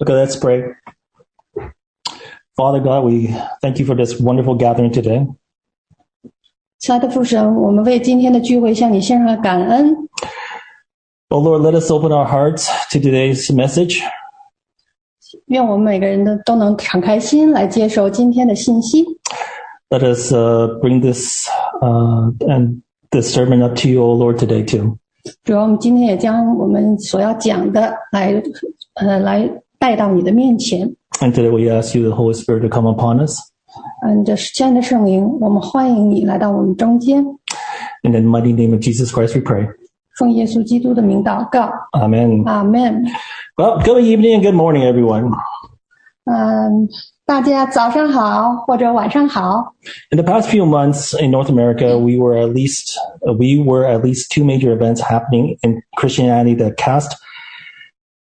Okay, let's pray. Father God, we thank you for this wonderful gathering today. 亲爱的父神，我们为今天的聚会向你献上感恩。 Oh Lord, let us open our hearts to today's message. 愿我们每个人的都能敞开心来接受今天的信息。 Let us uh, bring this uh, and this sermon up to you, O Lord, today too. 主要我们今天也将我们所要讲的来，呃，来 带到你的面前。 And today we ask you, the Holy Spirit, to come upon us. 嗯，这亲爱的圣灵，我们欢迎你来到我们中间。 In the mighty name of Jesus Christ, we pray. 奉耶稣基督的名祷告， Amen. 阿门。 Well, good evening and good morning, everyone. 嗯，大家早上好，或者晚上好。 In the past few months in North America, we were at least uh, we were at least two major events happening in Christianity that cast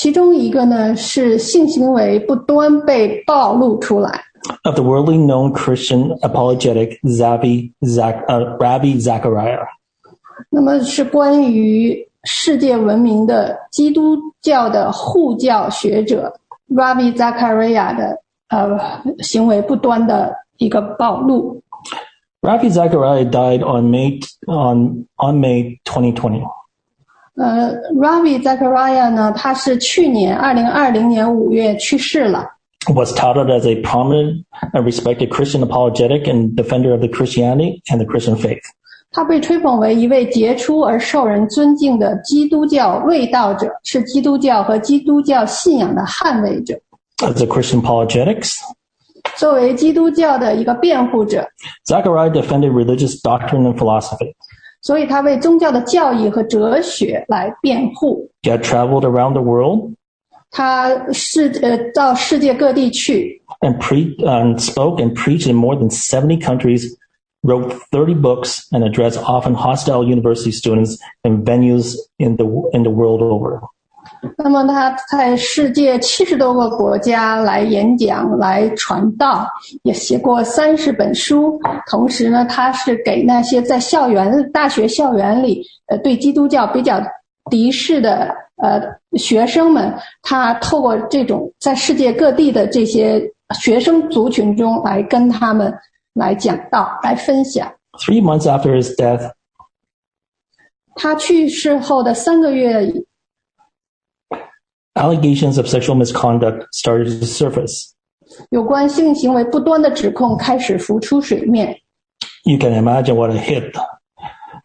其中一个呢是性行为不端被暴露出来。Of the worldly known Christian apologetic Zabi Zach, uh, Ravi Zachariah。那么是关于世界闻名的基督教的护教学者 Ravi Zachariah 的呃行为不端的一个暴露。Ravi Zachariah died on May on on May 2020. 呃，Rabbi Zachariah 呢，他是去年二零二零年五月去世了。 Was touted as a prominent and respected Christian apologetic and defender of the Christianity and the Christian faith. 他被吹捧为一位杰出而受人尊敬的基督教卫道者，是基督教和基督教信仰的捍卫者。 As a Christian apologetics, 作为基督教的一个辩护者， Zachariah defended religious doctrine and philosophy. 所以他为宗教的教义和哲学来辩护。 He had traveled around the world 他是呃到世界各地去， and pre and spoke and preached in more than 70 countries, wrote 30 books, and addressed often hostile university students in venues in the in the world over. 那么他在世界七十多个国家来演讲、来传道，也写过三十本书。同时呢，他是给那些在校园、大学校园里呃对基督教比较敌视的呃学生们，他透过这种在世界各地的这些学生族群中来跟他们来讲道、来分享。Three months after his death, 他去世后的三个月 allegations of sexual misconduct started to surface. 有关性行为不端的指控开始浮出水面。 You can imagine what a hit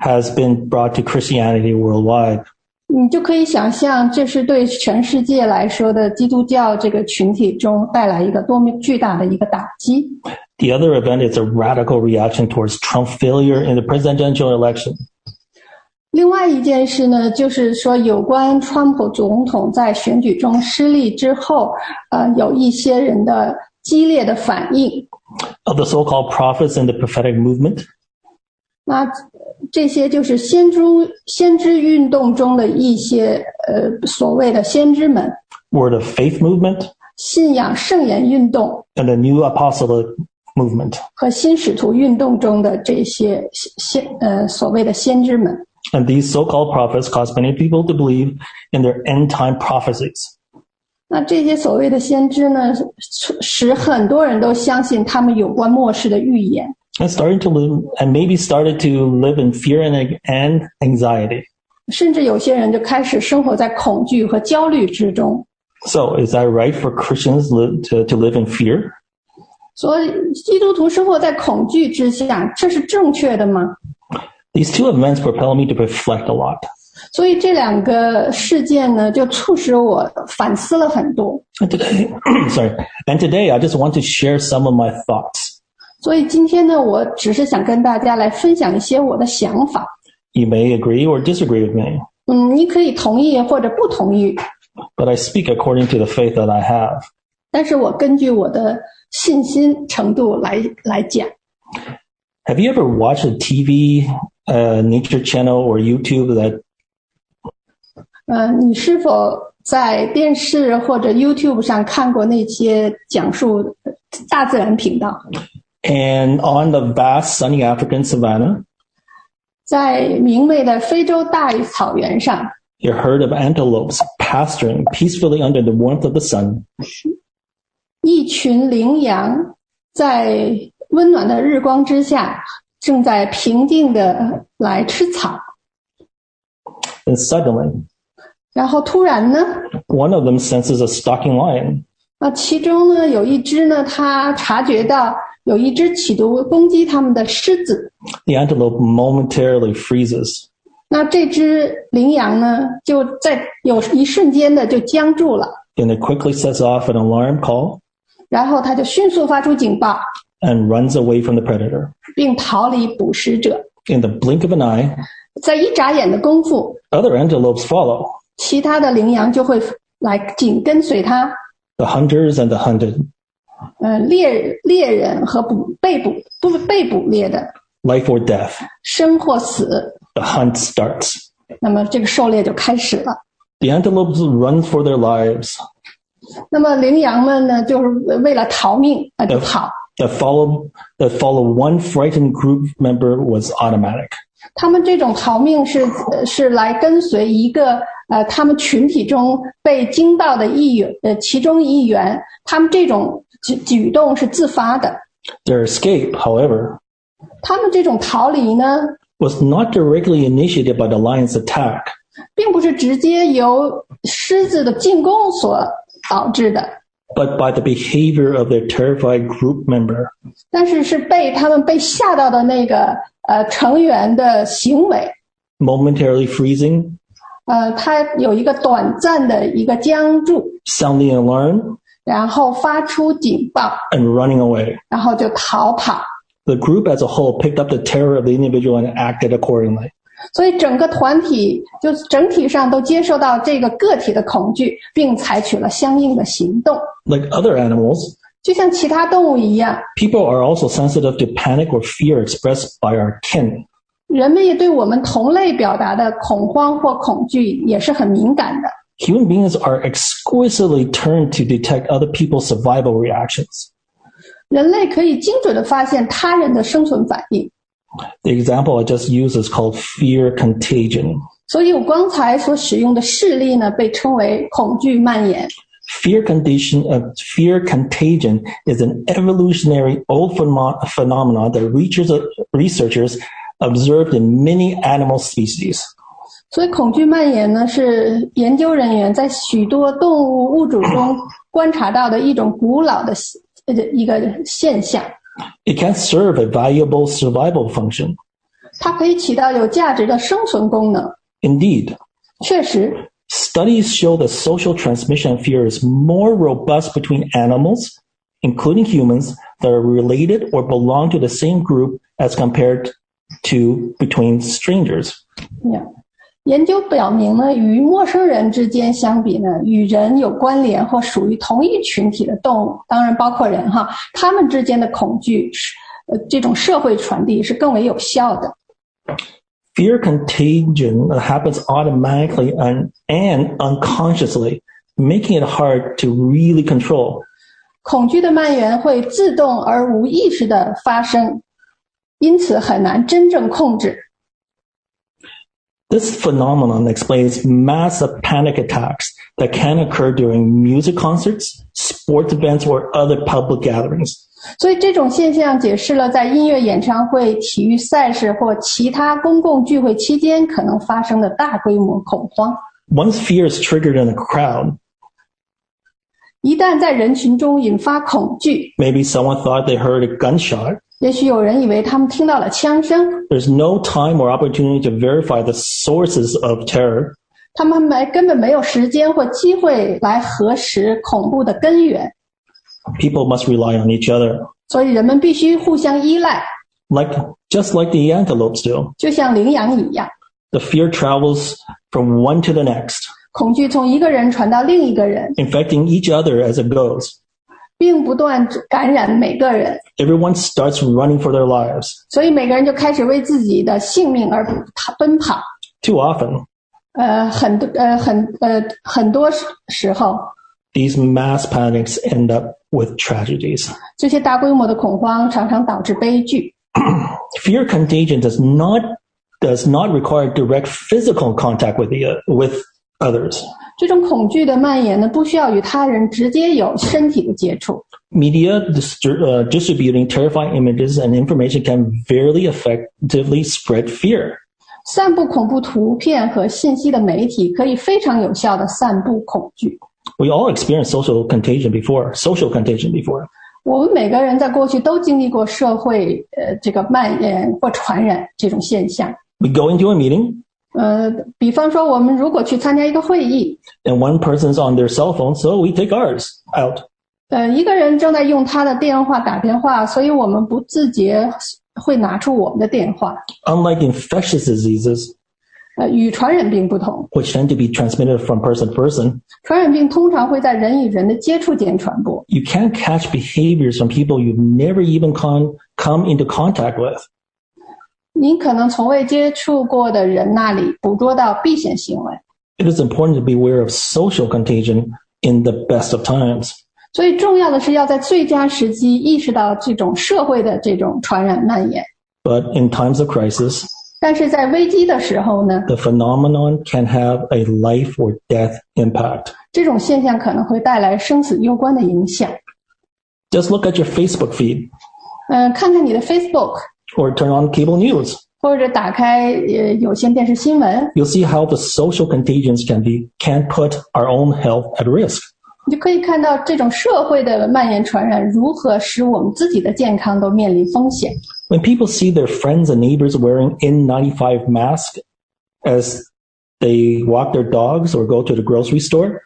has been brought to Christianity worldwide. 你就可以想象，这是对全世界来说的基督教这个群体中带来一个多么巨大的一个打击。 The other event is a radical reaction towards Trump's failure in the presidential election. 另外一件事呢，就是说有关川普总统在选举中失利之后，呃，有一些人的激烈的反应。Of the so-called prophets and the prophetic movement, 那这些就是先知先知运动中的一些呃所谓的先知们，word of faith movement, 信仰圣言运动 and the new apostolic movement. 和新使徒运动中的这些先呃所谓的先知们。And these so-called prophets caused many people to believe in their end-time prophecies. 那这些所谓的先知呢，使使很多人都相信他们有关末世的预言， And starting to live, and maybe started to live in fear and, and anxiety. 甚至有些人就开始生活在恐惧和焦虑之中。 So is that right for Christians live, to, to live in fear? 所以，基督徒生活在恐惧之下，这是正确的吗？ These two events propel me to reflect a lot. 所以这两个事件呢，就促使我反思了很多。 And today, sorry, and today I just want to share some of my thoughts. 所以今天呢，我只是想跟大家来分享一些我的想法。 You may agree or disagree with me, 嗯，你可以同意或者不同意， but I speak according to the faith that I have. 但是我根据我的 信心程度来来讲。 Have you ever watched a TV, uh, nature channel or YouTube that 呃，你是否在电视或者 YouTube 上看过那些讲述大自然频道？ and on the vast sunny African savanna, 在明媚的非洲大草原上， a herd of antelopes pasturing peacefully under the warmth of the sun. 一群羚羊在温暖的日光之下， 正在平静的来吃草。And suddenly, 然后突然呢，one of them senses a stalking lion. 那，其中呢有一只呢，它察觉到有一只企图攻击它们的狮子。The antelope momentarily freezes. 那这只羚羊呢，就在有一瞬间的就僵住了，Then it quickly sets off an alarm call 然后它就迅速发出警报，and runs away from the predator. 并逃离捕食者。 In the blink of an eye, 在一眨眼的功夫， other antelopes follow. 其他的羚羊就会来紧跟随它。 The hunters and the hunted, 呃，猎猎人和捕被捕不被捕猎的 life or death. 生或死， The hunt starts. 那么这个狩猎就开始了。 The antelopes run for their lives. 那么羚羊们呢，就是为了逃命啊，就跑。 The follow the follow one frightened group member was automatic. 他们这种逃命是呃是来跟随一个呃他们群体中被惊到的一员呃其中一员，他们这种举举动是自发的。 Their escape, however, 他们这种逃离呢， was not directly initiated by the lion's attack, 并不是直接由狮子的进攻所导致的， but by the behavior of their terrified group member. 但是是被他们被吓到的那个呃成员的行为。 Momentarily freezing, 呃，他有一个短暂的一个僵住， sounding an alarm, 然后发出警报， and running away. 然后就逃跑。 The group as a whole picked up the terror of the individual and acted accordingly. 所以整个团体就整体上都接受到这个个体的恐惧，并采取了相应的行动。 Like other animals, 就像其他动物一样， people are also sensitive to panic or fear expressed by our kin. 人们也对我们同类表达的恐慌或恐惧也是很敏感的。 Human beings are exquisitely turned to detect other people's survival reactions. 人类可以精准地发现他人的生存反应。 The example I just used is called fear contagion. 所以我刚才所使用的事例呢，被称为恐惧蔓延。 Fear condition, uh, fear contagion is an evolutionary old pheno- phenomenon that researchers, researchers observed in many animal species. 所以，恐惧蔓延呢，是研究人员在许多动物物种中观察到的一种古老的呃一个现象。 It can serve a valuable survival function. 它可以起到有价值的生存功能。 Indeed, 确实， studies show that social transmission of fear is more robust between animals, including humans, that are related or belong to the same group as compared to between strangers. 呀 研究表明呢，与陌生人之间相比呢，与人有关联或属于同一群体的动物，当然包括人哈，他们之间的恐惧是呃这种社会传递是更为有效的。Fear contagion happens automatically and, and unconsciously, making it hard to really control. 恐惧的蔓延会自动而无意识的发生，因此很难真正控制。This phenomenon explains massive panic attacks that can occur during music concerts, sports events, or other public gatherings. 所以这种现象解释了在音乐演唱会、体育赛事或其他公共聚会期间可能发生的大规模恐慌。 Once fear is triggered in a crowd, 一旦在人群中引发恐惧， maybe someone thought they heard a gunshot. 也许有人以为他们听到了枪声， There's no time or opportunity to verify the sources of terror. 他们没根本没有时间或机会来核实恐怖的根源， People must rely on each other, 所以人们必须互相依赖， like just like the antelopes do. 就像羚羊一样。 The fear travels from one to the next, 恐惧从一个人传到另一个人， infecting each other as it goes. 并不断感染每个人， Everyone starts running for their lives. 所以每个人就开始为自己的性命而奔跑。 Too often, 呃，很多呃很呃很多时时候， these mass panics end up with tragedies. 这些大规模的恐慌常常导致悲剧。 Fear contagion does not does not require direct physical contact with the with others. 这种恐惧的蔓延呢，不需要与他人直接有身体的接触。 Media distri- uh, distributing terrifying images and information can very effectively spread fear. 散布恐怖图片和信息的媒体可以非常有效的散布恐惧。 We all experienced social contagion before, social contagion before. 我们每个人在过去都经历过社会呃这个蔓延或传染这种现象。 We go into a meeting 呃，比方说，我们如果去参加一个会议， and one person's on their cell phone, so we take ours out. 呃，一个人正在用他的电话打电话，所以我们不自觉会拿出我们的电话。 Unlike infectious diseases, 呃，与传染病不同， which tend to be transmitted from person to person, 传染病通常会在人与人的接触间传播。 you can't catch behaviors from people you've never even con- come into contact with. 您可能从未接触过的人那里捕捉到避险行为， It is important to be aware of social contagion in the best of times. 所以重要的是要在最佳时机意识到这种社会的这种传染蔓延。 But in times of crisis, 但是在危机的时候呢， the phenomenon can have a life or death impact. 这种现象可能会带来生死攸关的影响。 Just look at your Facebook feed 嗯、看看你的 Facebook， or turn on cable news. 或者打开呃有线电视新闻， You'll see how the social contagions can be can put our own health at risk. 你就可以看到这种社会的蔓延传染如何使我们自己的健康都面临风险。 When people see their friends and neighbors wearing N95 masks as they walk their dogs or go to the grocery store,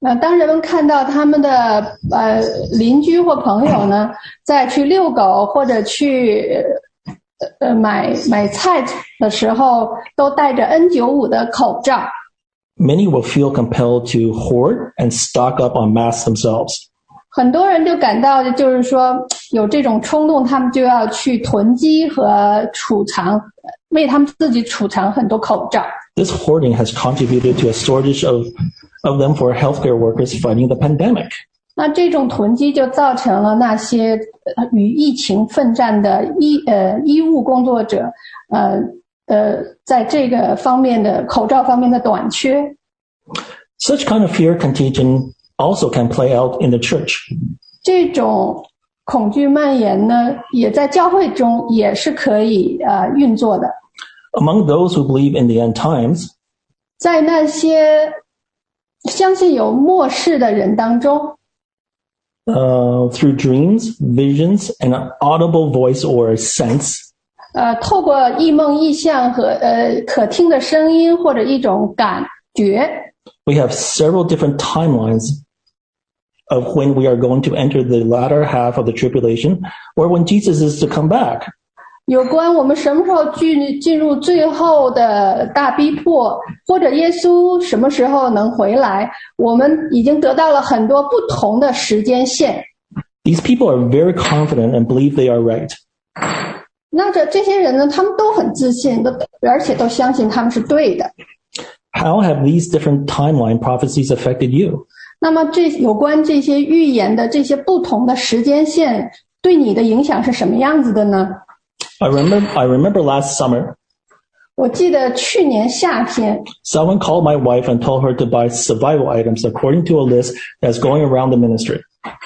那当人们看到他们的呃邻居或朋友呢，在去遛狗或者去 呃呃买买菜的时候，都戴着 N95 的口罩， many will feel compelled to hoard and stock up on masks themselves. 很多人就感到就是说有这种冲动，他们就要去囤积和储藏，为他们自己储藏很多口罩。 This hoarding has contributed to a shortage of, of them for healthcare workers fighting the pandemic. 那这种囤积就造成了那些呃与疫情奋战的医呃医务工作者，呃呃，在这个方面的口罩方面的短缺。 Such kind of fear contagion also can play out in the church. 这种恐惧蔓延呢，也在教会中也是可以呃运作的。 Among those who believe in the end times, 在那些相信有末世的人当中， uh, through dreams, visions, and an audible voice or a sense, 呃，透过异梦、异象和呃可听的声音或者一种感觉， we have several different timelines of when we are going to enter the latter half of the tribulation or when Jesus is to come back. 有关我们什么时候进进入最后的大逼迫，或者耶稣什么时候能回来，我们已经得到了很多不同的时间线。These people are very confident and believe they are right. 那这这些人呢，他们都很自信，都而且都相信他们是对的。How have these different timeline prophecies affected you? 那么这有关这些预言的这些不同的时间线，对你的影响是什么样子的呢？I remember, I remember last summer, 我记得去年夏天， someone called my wife and told her to buy survival items according to a list that's going around the ministry.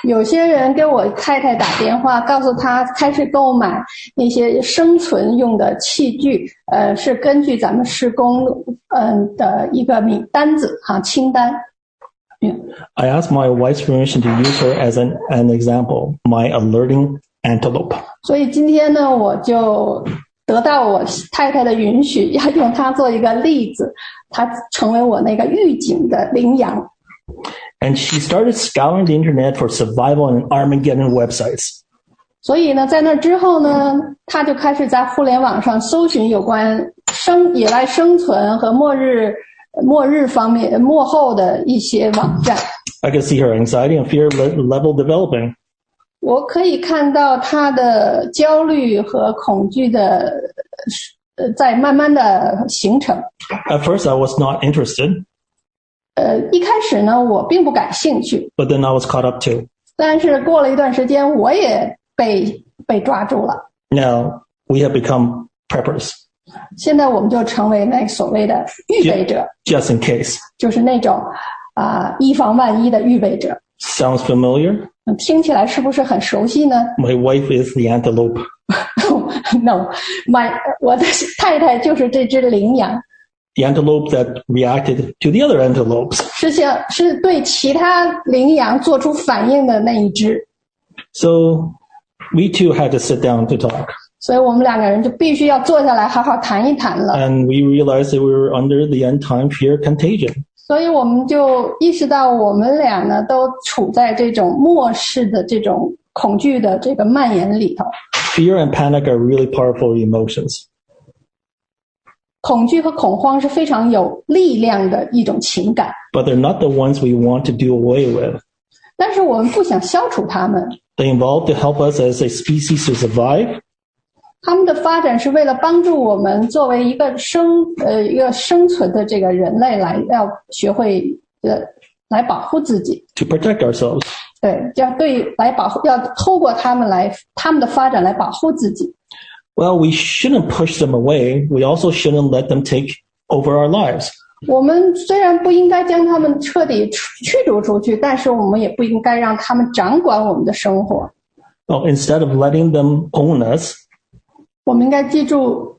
有些人给我太太打电话，告诉她开始购买那些生存用的器具，呃，是根据咱们施工嗯的一个名单子哈清单。嗯， I asked my wife's permission to use her as an, an example, my alerting antelope. 所以今天呢，我就得到我太太的允许，要用它做一个例子，它成为我那个预警的羚羊。 And she started scouring the internet for survival and Armageddon websites. 所以呢，在那之后呢，他就开始在互联网上搜寻有关生野外生存和末日、末日方面、末后的一些网站。 I could see her anxiety and fear le- level developing. 我可以看到他的焦虑和恐惧的呃在慢慢的形成。At first, I was not interested, 呃，一开始呢，我并不感兴趣，but then I was caught up too. 但是过了一段时间，我也被被抓住了。Now we have become preppers, 现在我们就成为那所谓的预备者，just in case. 就是那种啊、以防万一的预备者。Sounds familiar? 嗯听起来是不是很熟悉呢 My wife is the antelope. ？No，my 我的太太就是这只羚羊， The antelope that reacted to the other antelopes. 是想是对其他羚羊做出反应的那一只。 So we too had to sit down to talk. 所以我们两个人就必须要坐下来好好谈一谈了。 And we realized that we were under the end time fear contagion. 所以我们就意识到，我们俩呢都处在这种末世的这种恐惧的这个蔓延里头。 Fear and panic are really powerful emotions. 恐惧和恐慌是非常有力量的一种情感， but they're not the ones we want to do away with. 但是我们不想消除它们。 They evolved to help us as a species to survive, 它们的发展是为了帮助我们作为一个生呃一个生存的这个人类来要学会呃来保护自己， to protect ourselves. 对，要对来保护，要透过他们来他们的发展来保护自己。 Well, we shouldn't push them away. We also shouldn't let them take over our lives. 我们虽然不应该将他们彻底驱驱逐出去，但是我们也不应该让他们掌管我们的生活。 Well, instead of letting them own us, 我们应该记住，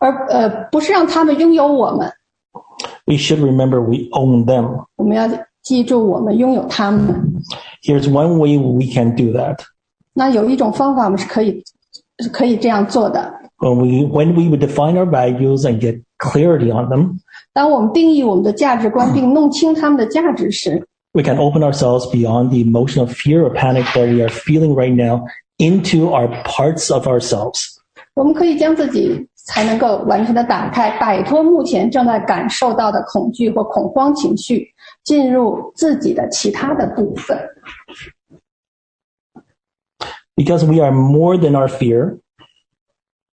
而呃不是让他们拥有我们， we should remember we own them. 我们要记住我们拥有他们。 Here's one way we can do that. 那有一种方法，我们是可以是可以这样做的。 When we, when we would define our values and get clarity on them, 当我们定义我们的价值观并弄清他们的价值时， we can open ourselves beyond the emotion of fear or panic that we are feeling right now into our parts of ourselves. 我们可以将自己才能够完全的打开，摆脱目前正在感受到的恐惧或恐慌情绪，进入自己的其他的部分。Because we are more than our fear,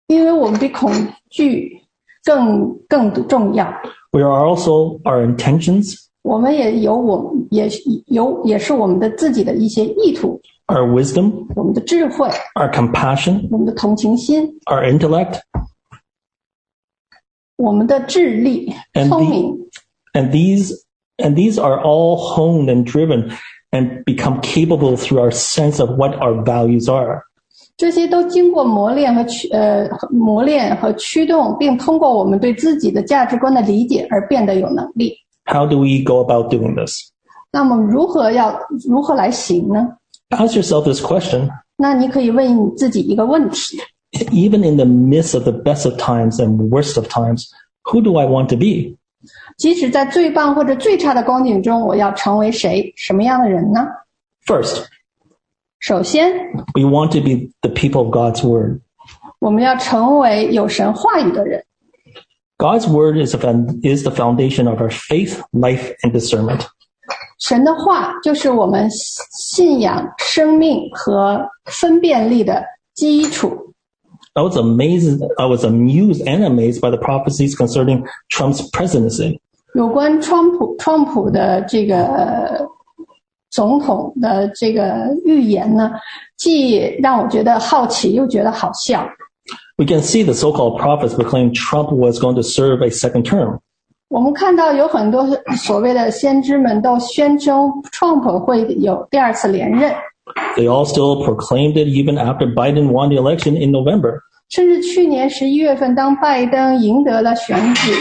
因为我们比恐惧更更重要，we are also our intentions, 我们也有我们也有也是我们的自己的一些意图，our wisdom, 我们的智慧， our compassion, 我们的同情心， our intellect, 我们的智力、 And 聪 the- 明， and these and these are all honed and driven and become capable through our sense of what our values are. 这些都经过磨练和驱呃磨练和驱动，并通过我们对自己的价值观的理解而变得有能力。 How do we go about doing this? 那么如何要如何来行呢？ Ask yourself this question. 那你可以问你自己一个问题： Even in the midst of the best of times and worst of times, who do I want to be? 即使在最棒或者最差的光景中，我要成为谁？什么样的人呢？ First, 首先， we want to be the people of God's word. 我们要成为有神话语的人。 God's word is, a, found- is the foundation of our faith, life, and discernment. 神的话就是我们信仰、生命和分辨力的基础。 I was amazed, I was amused and amazed by the prophecies concerning Trump's presidency. 有关川普川普的这个呃总统的这个预言呢，既让我觉得好奇，又觉得好笑。 We can see the so-called prophets proclaim Trump was going to serve a second term. 我们看到有很多所谓的先知们都宣称 Trump 会有第二次连任， They all still proclaimed it even after Biden won the election in November. 甚至去年十一月份，当拜登赢得了选举，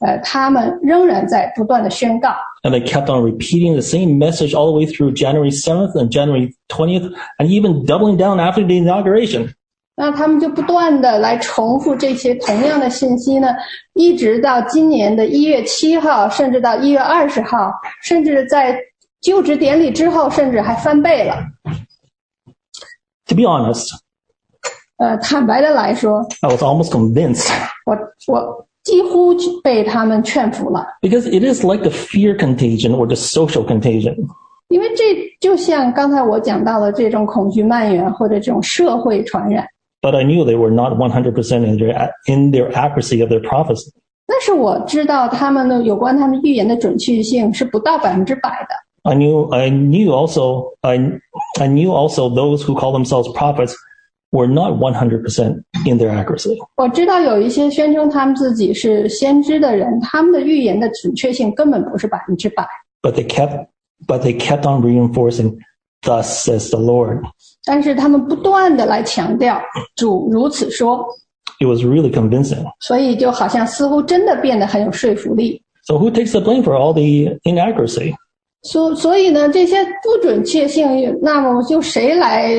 呃，他们仍然在不断的宣告。 And they kept on repeating the same message all the way through January 7th and January 20th, and even doubling down after the inauguration. 那他们就不断的来重复这些同样的信息呢，一直到今年的一月七号，甚至到一月二十号，甚至在就职典礼之后，甚至还翻倍了。To be honest, 呃，坦白的来说，I was almost convinced 我我几乎被他们劝服了，because it is like the fear contagion or the social contagion. 因为这就像刚才我讲到的这种恐惧蔓延或者这种社会传染。But I knew they were not 100% in their, in their accuracy of their prophecy. 但是我知道他们的有关他们预言的准确性是不到百分之百的。 I knew, I knew also, I, I knew also those who call themselves prophets were not 100% in their accuracy. 我知道有一些宣称他们自己是先知的人，他们的预言的准确性根本不是百分之百。 But they kept, but they kept on reinforcing, thus says the Lord. 但是他们不断的来强调主如此说， It was really convincing. 所以就好像似乎真的变得很有说服力。 So who takes the blame for all the inaccuracy? 所所以呢，这些不准确性，那么就谁来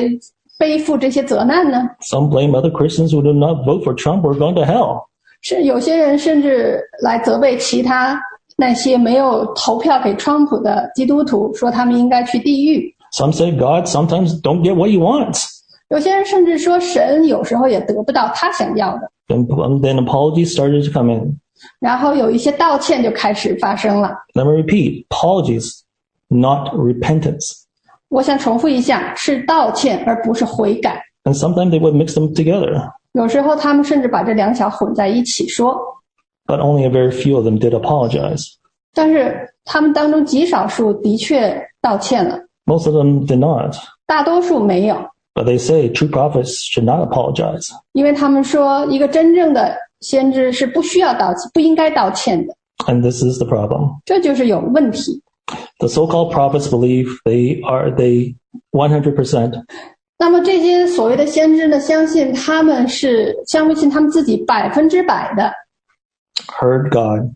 背负这些责难呢？ Some blame other Christians who did not vote for Trump or gone to hell. 是有些人甚至来责备其他那些没有投票给川普的基督徒，说他们应该去地狱。 Some say God sometimes don't get what he wants. 有些人甚至说神有时候也得不到他想要的。 Then, then apologies started to come in. 然后有一些道歉就开始发生了。 Let me repeat, apologies, not repentance. 我想重复一下，是道歉而不是悔改。 And sometimes they would mix them together, 有时候他们甚至把这两小混在一起说， but only a very few of them did apologize. 但是他们当中极少数的确道歉了， Most of them did not. 大多数没有， But they say true prophets should not apologize. 因为他们说一个真正的先知是不需要道歉，不应该道歉的， And this is the problem. 这就是有问题。 The so-called prophets believe they are, they 100% 那么这些所谓的先知呢，相信他们是相信他们自己百分之百的 heard God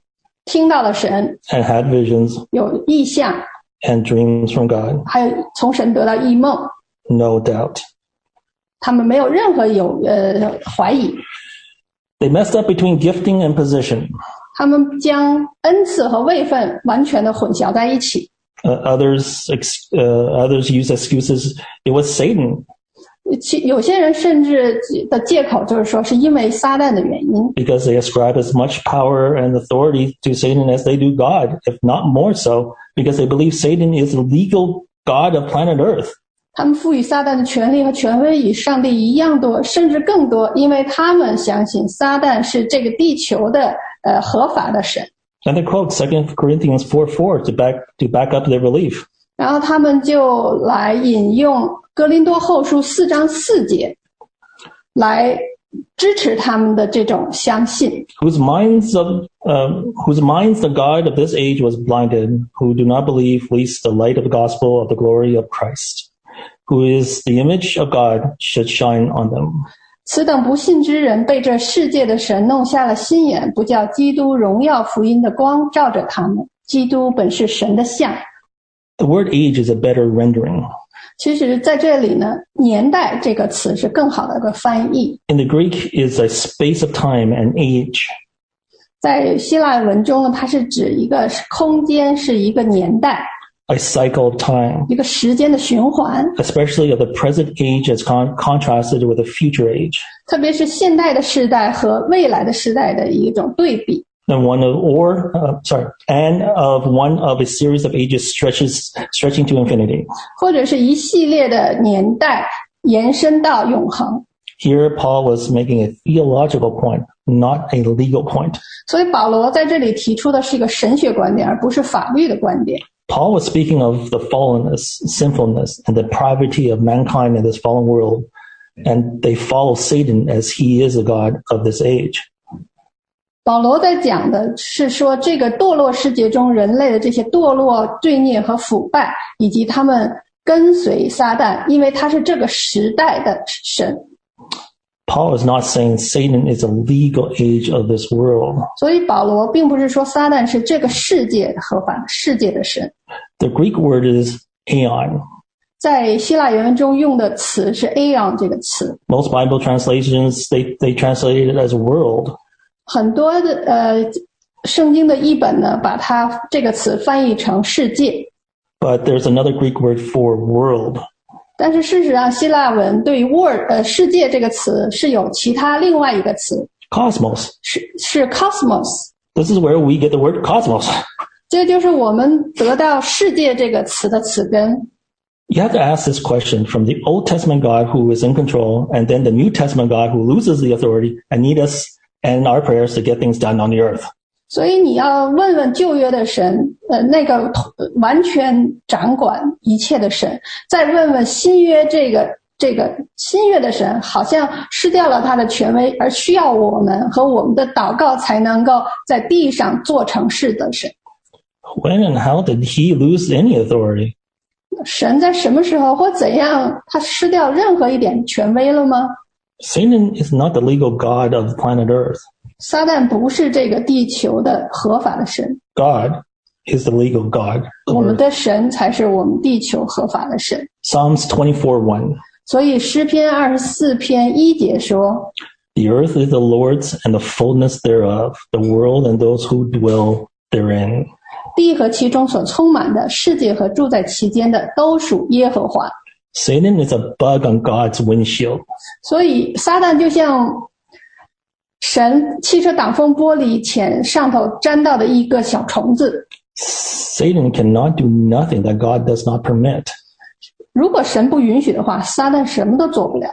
听到了神， and had visions 有意象， and dreams from God. 还有从神得到异梦， No doubt. 他们没有任何有呃怀疑， They messed up between gifting and position. 他们将恩赐和位分完全的混淆在一起。 Uh, others, ex- uh, others use excuses. It was Satan 其有些人甚至的借口就是说，是因为撒旦的原因， because they ascribe as much power and authority to Satan as they do God, if not more so, because they believe Satan is the legal God of planet Earth. 他们赋予撒旦的权利和权威与上帝一样多，甚至更多，因为他们相信撒旦是这个地球的呃合法的神。 And they quote 2 Corinthians 4 4 to back, to back up their belief. 然后他们就来引用格林多后书四章四节，来支持他们的这种相信。Whose minds of, uh, whose minds the God of this age was blinded, who do not believe, least the light of the gospel of the glory of Christ, who is the image of God, should shine on them. 此等不信之人被这世界的神弄瞎了心眼，不叫基督荣耀福音的光照着他们。基督本是神的像。The word age is a better rendering. 其实在这里呢，“年代”这个词是更好的一个翻译。 In the Greek is a space of time and age. 在希腊文中呢，它是指一个空间，是一个年代， a cycle of time, 一个时间的循环。 especially of the present age as con- contrasted with the future age. 特别是现代的时代和未来的时代的一种对比。 And one of, or, uh, sorry, and of one of a series of ages stretches, stretching to infinity. 或者是一系列的年代延伸到永恒。 Here, Paul was making a theological point, not a legal point. 所以保罗在这里提出的是一个神学观点，而不是法律的观点。 Paul was speaking of the fallenness, sinfulness, and depravity of mankind in this fallen world, and they follow Satan as he is the God of this age. 保罗在讲的是说，这个堕落世界中人类的这些堕落、罪孽和腐败，以及他们跟随撒旦，因为他是这个时代的神。 Paul is not saying Satan is a legal age of this world. 所以保罗并不是说撒旦是这个世界合法的世界的神。 The Greek word is aeon. 在希腊原文中用的词是 aeon 这个词， Most Bible translations, they, they translate it as world. 很多的呃圣经的译本呢，把它这个词翻译成世界。 But there's another Greek word for world. 但是事实上，希腊文对于 “world” 呃“世界”这个词是有其他另外一个词， Cosmos. 是是 cosmos。 This is where we get the word cosmos. 这就是我们得到“世界”这个词的词根。 You have to ask this question from the Old Testament God who is in control, and then the New Testament God who loses the authority and need us and our prayers to get things done on the earth. 所以你要问问旧约的神，呃，那个呃完全掌管一切的神，再问问新约这个这个新约的神，好像失掉了他的权威，而需要我们和我们的祷告才能够在地上做成事的神。 When and how did he lose any authority? 神在什么时候或怎样，他失掉任何一点权威了吗？ Satan is not the legal God of planet Earth. 撒旦不是这个地球的合法的神， God is the legal God. of 我们 Earth. 的神才是我们地球合法的神。 Psalms 24 1. 所以诗篇二十四篇一节说。 The earth is the Lord's and the fullness thereof, the world and those who dwell therein. 地和其中所充满的世界和住在其间的，都属耶和华。 Satan is a bug on God's windshield. 所以撒旦就像神汽车挡风玻璃前上头沾到的一个小虫子。 Satan cannot do nothing that God does not permit. 如果神不允许的话，撒旦什么都做不了。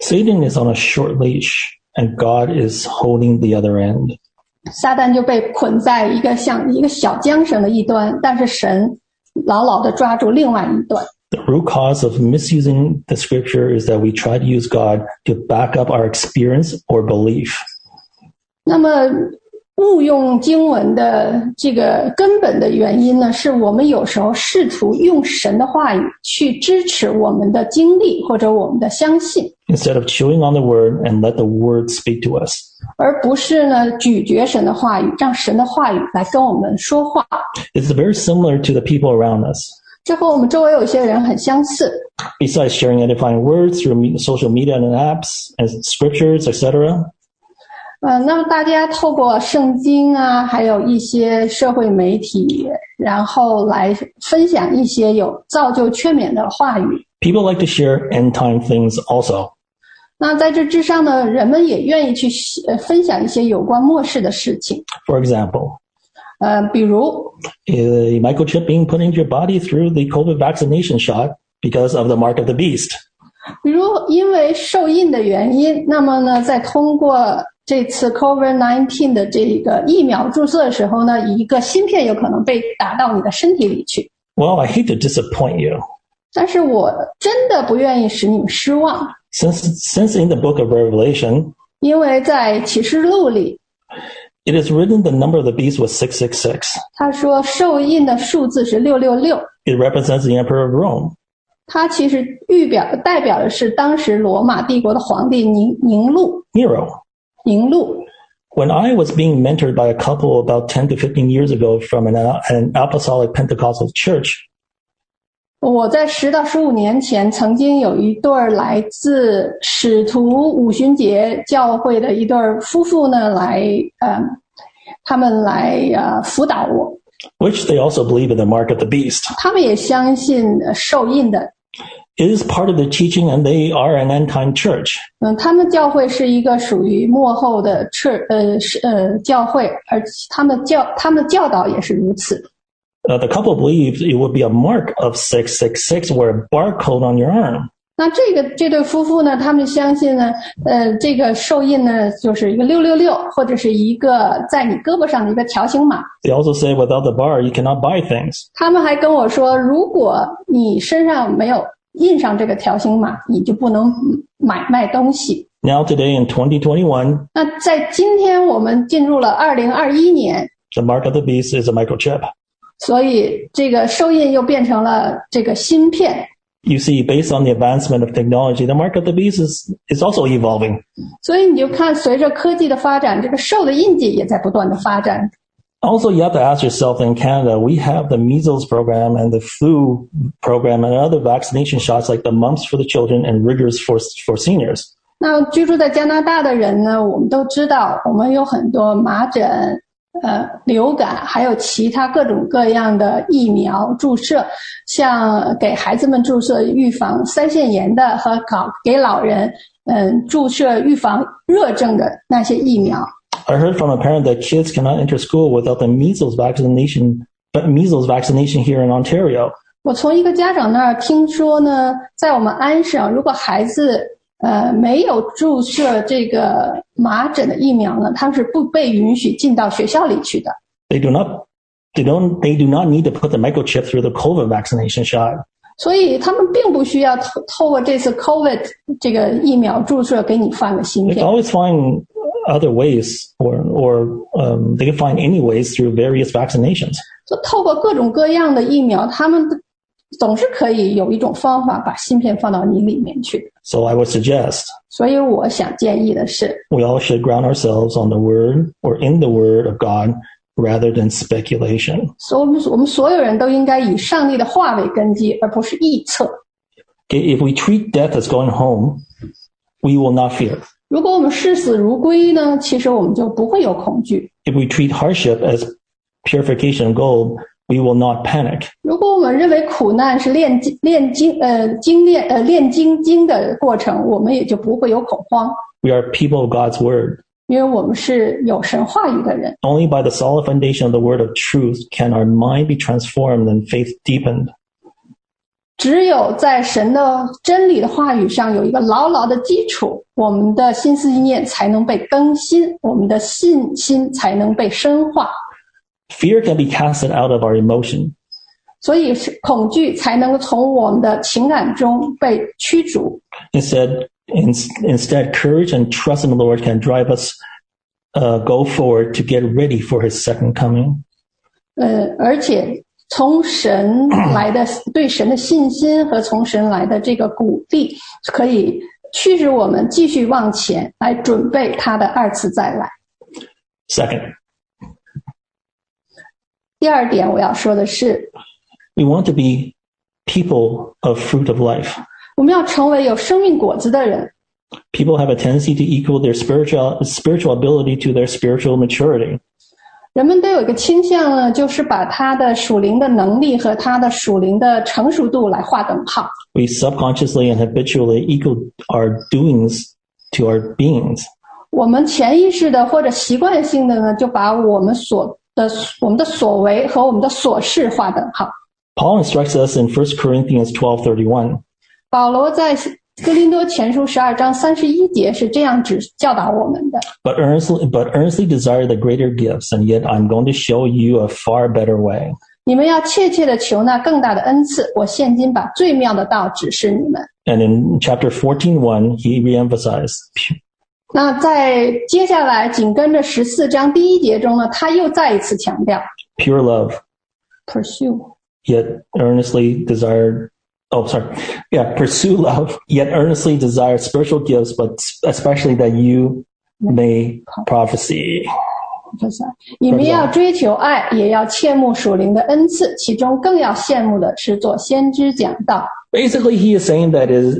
Satan is on a short leash and God is holding the other end. 撒旦就被捆在一个像一个小缰绳的一端，但是神牢牢地抓住另外一端。 The root cause of misusing the scripture is that we try to use God to back up our experience or belief. 那么误用经文的这个根本的原因呢，是我们有时候试图用神的话语去支持我们的经历或者我们的相信， Instead of chewing on the word and let the word speak to us. 而不是呢咀嚼神的话语，让神的话语来跟我们说话。 It's very similar to the people around us. 这和我们周围有一些人很相似。 Besides sharing edifying words through me- social media and apps and scriptures, etc., 呃，那么大家透过圣经啊，还有一些社会媒体，然后来分享一些有造就劝勉的话语。 people like to share end time things also. 那在这之上呢，人们也愿意去呃分享一些有关末世的事情， For example, 呃，比如 a microchip being put into your body through the COVID vaccination shot because of the mark of the beast. 比如因为受印的原因，那么呢，在通过这次 COVID-19 的这个疫苗注射的时候呢，一个芯片有可能被打到你的身体里去。 Well, I hate to disappoint you. 但是我真的不愿意使你们失望， Since, since in the book of Revelation, 因为在启示录里， it is written the number of the beast was 666. 他说受印的数字是六六六， It represents the emperor of Rome. 它其实预表代表的是当时罗马帝国的皇帝宁宁禄。 Nero. 宁禄， When I was being mentored by a couple about 10 to 15 years ago from an, an apostolic Pentecostal church, 我在十到十五年前曾经有一对儿来自使徒五旬节教会的一对儿夫妇呢，来呃，他们来呃辅导我，which they also believe in the mark of the beast. 他们也相信呃受印的。It is part of their teaching and they are an end time church. 嗯，他们教会是一个属于幕后的 church 呃是呃教会，而他们教他们的教导也是如此。Uh, the couple believed it would be a mark of 666 or a barcode on your arm. 那这个这对夫妇呢，他们相信呢，呃，这个受印呢就是一个六六六，或者是一个在你胳膊上的一个条形码。 They also say without the bar, you cannot buy things. 他们还跟我说，如果你身上没有印上这个条形码，你就不能买卖东西。 Now today in 2021, 那在今天我们进入了二零二一年， the mark of the beast is a microchip. 所以这个受印又变成了这个芯片。 You see, based on the advancement of technology, the mark of the beast is, is also evolving. 所以你就看，随着科技的发展，这个受的印记也在不断的发展。 Also, you have to ask yourself in Canada, we have the measles program and the flu program and other vaccination shots like the mumps for the children and rigors for, for seniors. 那居住在加拿大的人呢，我们都知道，我们有很多麻疹、 呃流感，还有其他各种各样的疫苗注射，像给孩子们注射预防腮腺炎的和搞给老人嗯注射预防热症的那些疫苗。I heard from a parent that kids cannot enter school without the measles vaccination but measles vaccination here in Ontario. 我从一个家长那儿听说呢，在我们安省，如果孩子呃没有注射这个麻疹的疫苗呢，他们是不被允许进到学校里去的。They do not, they don't, they do not need to put the microchip through the COVID vaccination shot. 所以他们并不需要透透过这次 COVID 这个疫苗注射给你放个芯片 They always find other ways, or or um, they can find any ways through various vaccinations. 就透过各种各样的疫苗，他们总是可以有一种方法把芯片放到你里面去。So I would suggest 所以我想建议的是， we all should ground ourselves on the Word or in the Word of God rather than speculation. 所以我们我们所有人都应该以上帝的话为根基，而不是臆测。 Okay, if we treat death as going home, we will not fear. 如果我们视死如归呢，其实我们就不会有恐惧； If we treat hardship as purification of gold, we will not panic. 如果我们认为苦难是炼金炼金呃精炼呃炼金经的过程，我们也就不会有恐慌， We are people of God's Word. 因为我们是有神话语的人。 Only by the solid foundation of the Word of truth can our mind be transformed and faith deepened. 只有在神的真理的话语上有一个牢牢的基础，我们的心思意念才能被更新，我们的信心才能被深化， Fear can be casted out of our emotion. 所以是恐惧才能够从我们的情感中被驱逐。 Instead, in, instead, courage and trust in the Lord can drive us uh, go forward to get ready for His second coming. 呃，而且从神来的对神的信心和从神来的这个鼓励，可以驱使我们继续往前来准备他的二次再来。 Second, 第二点我要说的是， we want to be people of fruit of life. 我们要成为有生命果子的人。 People have a tendency to equal their spiritual spiritual ability to their spiritual maturity. 人们都有一个倾向呢，就是把他的属灵的能力和他的属灵的成熟度来划等号。 We subconsciously and habitually equal our doings to our beings. 我们潜意识的或者习惯性的呢，就把我们所 的我们的所为和我们的所事划等号。 Paul instructs us in 1 Corinthians 12:31. 保罗在哥林多前书十二章三十一节是这样指教导我们的： But earnestly, but earnestly desire the greater gifts, and yet I'm going to show you a far better way. 你们要切切的求那更大的恩赐。我现今把最妙的道指示你们。 And in chapter 14:1, he reemphasized, 那在接下来紧跟着十四章第一节中呢，他又再一次强调 pure love, pursue。 yet earnestly desired oh sorry yeah pursue love yet earnestly desire spiritual gifts but especially that you may prophecy 你们要追求爱，也要切慕属灵的恩赐，其中更要羡慕的是做先知讲道。 basically he is saying that is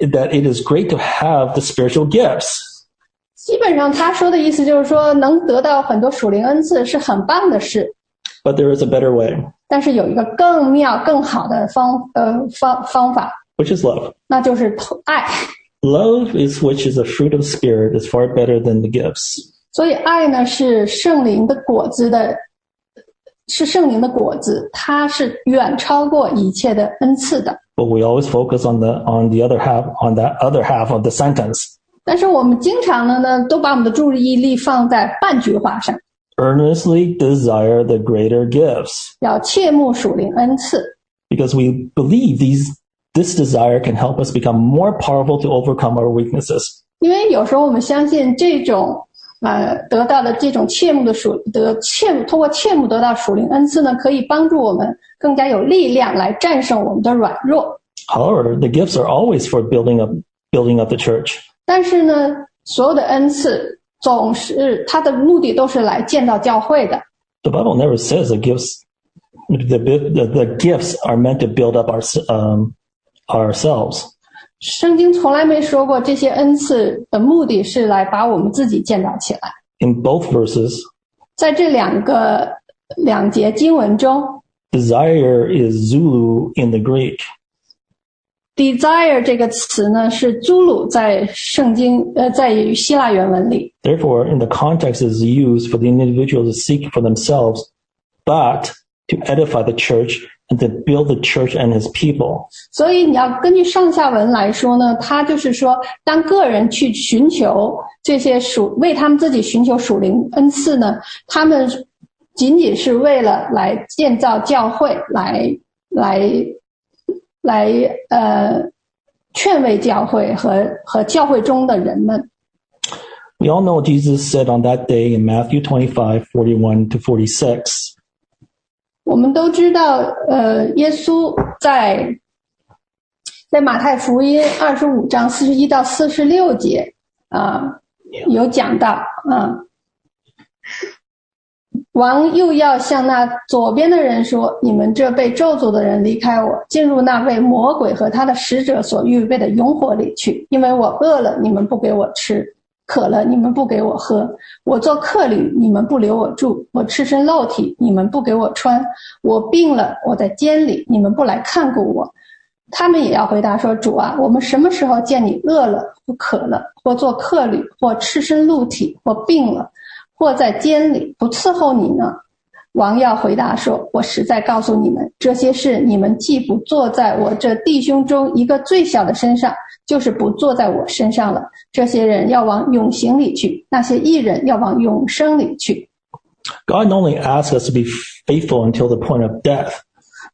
that it is great to have the spiritual gifts 基本上他说的意思就是说，能得到很多属灵恩赐是很棒的事， but there is a better way 但是有一个更妙、更好的方呃方方法， which is love 那就是投爱。 love is which is a fruit of spirit is far better than the gifts 所以爱呢是圣灵的果子的，是圣灵的果子，它是远超过一切的恩赐的。 but we always focus on the on the other half on that other half of the sentence 但是我们经常的呢，都把我们的注意力放在半句话上， earnestly desire the greater gifts 要切慕属灵恩赐， because we believe these this desire can help us become more powerful to overcome our weaknesses. 因为有时候我们相信这种呃得到的这种切慕的属得切慕，通过切慕得到属灵恩赐呢，可以帮助我们更加有力量来战胜我们的软弱。 However, the gifts are always for building up building up the church. 但是呢，所有的恩赐总是它的目的都是来建造教会的。 The Bible never says the gifts the the, the gifts are meant to build up our um, ourselves. 圣经从来没说过这些恩赐的目的是来把我们自己建造起来。 In both verses, 在这两个两节经文中 desire is Zulu in the Greek. ，desire 这个词呢是朱鲁在圣经呃在于希腊原文里， Therefore, in the context is used for the individual to seek for themselves, but to edify the church and to build the church and his people. 所以你要根据上下文来说呢，他就是说，当个人去寻求这些属为他们自己寻求属灵恩赐呢，他们仅仅是为了来建造教会，来来 来呃劝慰教会和和教会中的人们。We all know what Jesus said on that day in Matthew 25, 41 to 46. 我们都知道，呃，耶稣在在马太福音二十五章四十一到四十六节啊、有讲到啊、王又要向那左边的人说：“你们这被咒诅的人，离开我，进入那位魔鬼和他的使者所预备的永火里去。因为我饿了，你们不给我吃；渴了，你们不给我喝；我做客旅，你们不留我住；我赤身露体，你们不给我穿；我病了，我在监里，你们不来看顾我。”他们也要回答说：“主啊，我们什么时候见你饿了、或渴了，或做客旅，或赤身露体，或病了，或在监里，不伺候你呢？”王耀回答说：“我实在告诉你们，这些事你们既不做在我这弟兄中一个最小的身上，就是不做在我身上了。这些人要往永刑里去，那些义人要往永生里去。God not only asks us to be faithful until the point of death,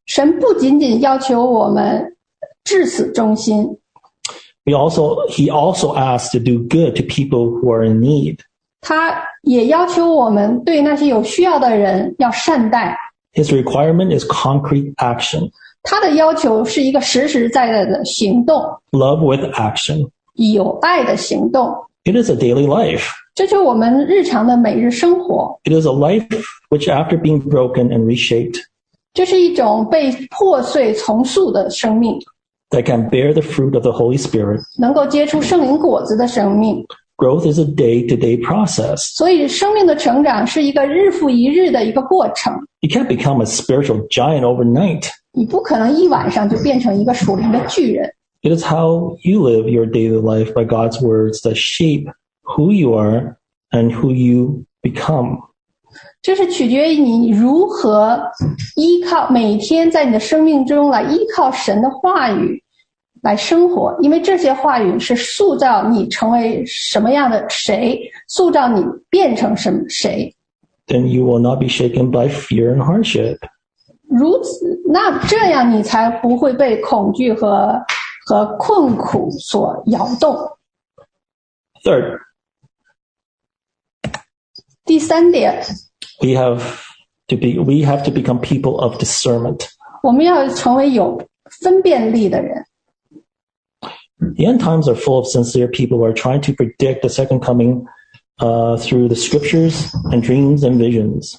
神不仅仅要求我们至死忠心，we also, he also asks to do good to people who are in need. 他也要求我们对那些有需要的人要善待。 His requirement is concrete action, 他的要求是一个实实在在的行动， love with action. 有爱的行动。 It is a daily life. 这就是我们日常的每日生活。 It is a life which, after being broken and reshaped, 这是一种被破碎重塑的生命， that can bear the fruit of the Holy Spirit. 能够结出圣灵果子的生命。 Growth is a day-to-day process. 所以，生命的成长是一个日复一日的一个过程。 You can't become a spiritual giant overnight. 你不可能一晚上就变成一个属灵的巨人。 It is how you live your daily life by God's words that shape who you are and who you become. 这是取决于你如何依靠每天在你的生命中来依靠神的话语 来生活，因为这些话语是塑造你成为什么样的谁，塑造你变成什么谁。 Then you will not be shaken by fear and hardship. 如此，那这样你才不会被恐惧和和困苦所摇动。 Third, 第三点， we have to be we have to become people of discernment. 我们要成为有分辨力的人。 The end times are full of sincere people who are trying to predict the second coming uh, through the scriptures and dreams and visions.